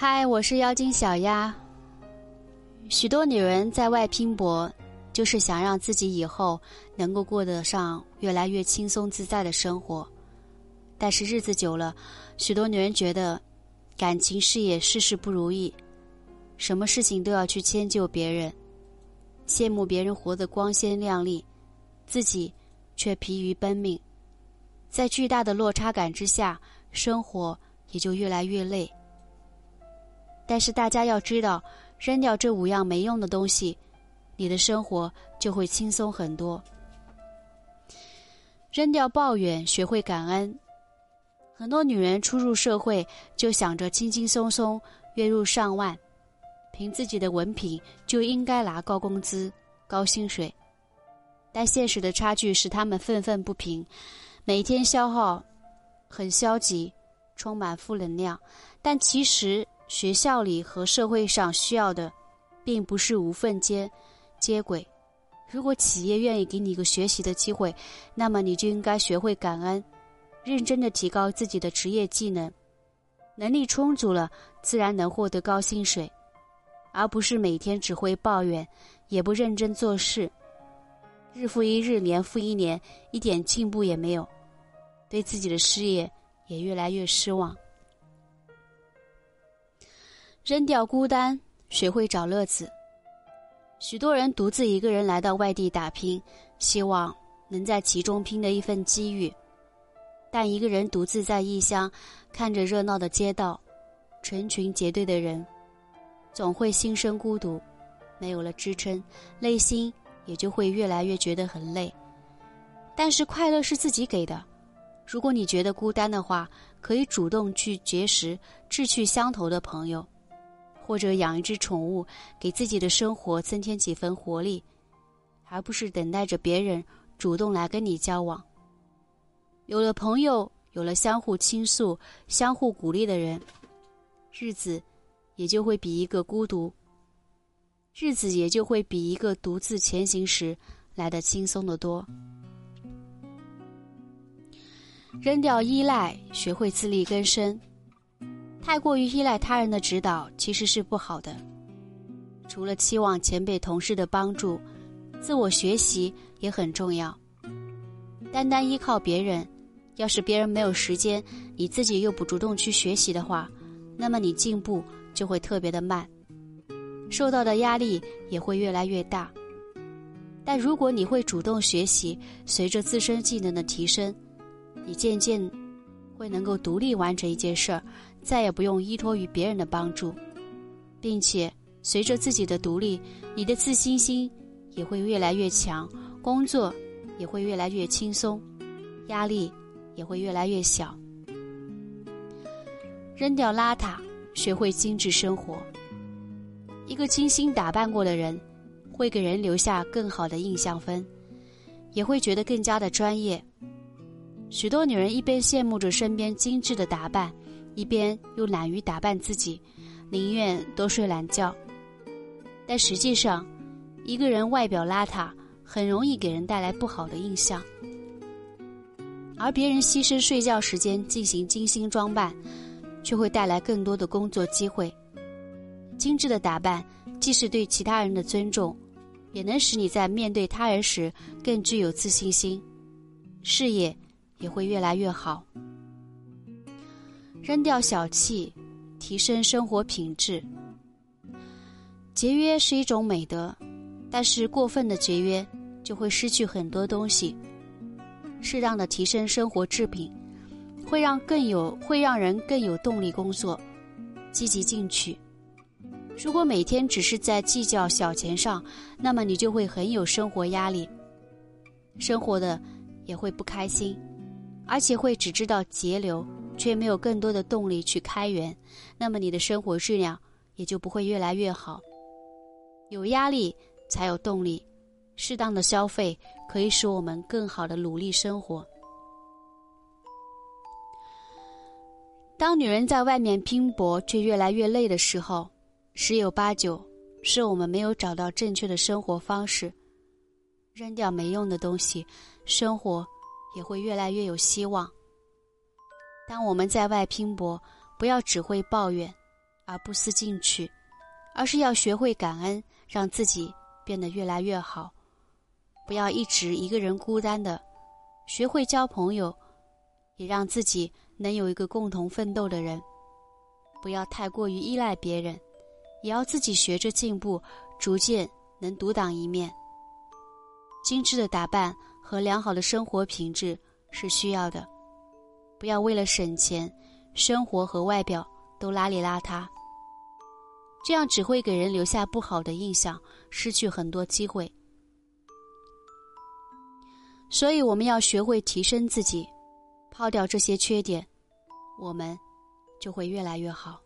嗨，我是妖精小丫。许多女人在外拼搏，就是想让自己以后能够过得上越来越轻松自在的生活。但是日子久了，许多女人觉得感情、事业事事不如意，什么事情都要去迁就别人，羡慕别人活得光鲜亮丽，自己却疲于奔命。在巨大的落差感之下，生活也就越来越累。但是大家要知道，扔掉这五样没用的东西，你的生活就会轻松很多。扔掉抱怨，学会感恩。很多女人初入社会就想着轻轻松松月入上万，凭自己的文凭就应该拿高工资、高薪水，但现实的差距使她们愤愤不平，每天消耗，很消极，充满负能量。但其实。学校里和社会上需要的，并不是无缝接接轨。如果企业愿意给你一个学习的机会，那么你就应该学会感恩，认真的提高自己的职业技能，能力充足了，自然能获得高薪水，而不是每天只会抱怨，也不认真做事，日复一日，年复一年，一点进步也没有，对自己的事业也越来越失望。扔掉孤单，学会找乐子。许多人独自一个人来到外地打拼，希望能在其中拼得一份机遇。但一个人独自在异乡，看着热闹的街道，成群结队的人，总会心生孤独，没有了支撑，内心也就会越来越觉得很累。但是快乐是自己给的，如果你觉得孤单的话，可以主动去结识志趣相投的朋友。或者养一只宠物，给自己的生活增添几分活力，而不是等待着别人主动来跟你交往。有了朋友，有了相互倾诉、相互鼓励的人，日子也就会比一个孤独，日子也就会比一个独自前行时来的轻松的多。扔掉依赖，学会自力更生。太过于依赖他人的指导其实是不好的。除了期望前辈同事的帮助，自我学习也很重要。单单依靠别人，要是别人没有时间，你自己又不主动去学习的话，那么你进步就会特别的慢，受到的压力也会越来越大。但如果你会主动学习，随着自身技能的提升，你渐渐。会能够独立完成一件事儿，再也不用依托于别人的帮助，并且随着自己的独立，你的自信心也会越来越强，工作也会越来越轻松，压力也会越来越小。扔掉邋遢，学会精致生活。一个精心打扮过的人，会给人留下更好的印象分，也会觉得更加的专业。许多女人一边羡慕着身边精致的打扮，一边又懒于打扮自己，宁愿多睡懒觉。但实际上，一个人外表邋遢，很容易给人带来不好的印象。而别人牺牲睡觉时间进行精心装扮，却会带来更多的工作机会。精致的打扮既是对其他人的尊重，也能使你在面对他人时更具有自信心，事业。也会越来越好。扔掉小气，提升生活品质。节约是一种美德，但是过分的节约就会失去很多东西。适当的提升生活质品，会让更有会让人更有动力工作，积极进取。如果每天只是在计较小钱上，那么你就会很有生活压力，生活的也会不开心。而且会只知道节流，却没有更多的动力去开源，那么你的生活质量也就不会越来越好。有压力才有动力，适当的消费可以使我们更好的努力生活。当女人在外面拼搏却越来越累的时候，十有八九是我们没有找到正确的生活方式，扔掉没用的东西，生活。也会越来越有希望。当我们在外拼搏，不要只会抱怨，而不思进取，而是要学会感恩，让自己变得越来越好。不要一直一个人孤单的，学会交朋友，也让自己能有一个共同奋斗的人。不要太过于依赖别人，也要自己学着进步，逐渐能独当一面。精致的打扮和良好的生活品质是需要的，不要为了省钱，生活和外表都邋里邋遢，这样只会给人留下不好的印象，失去很多机会。所以，我们要学会提升自己，抛掉这些缺点，我们就会越来越好。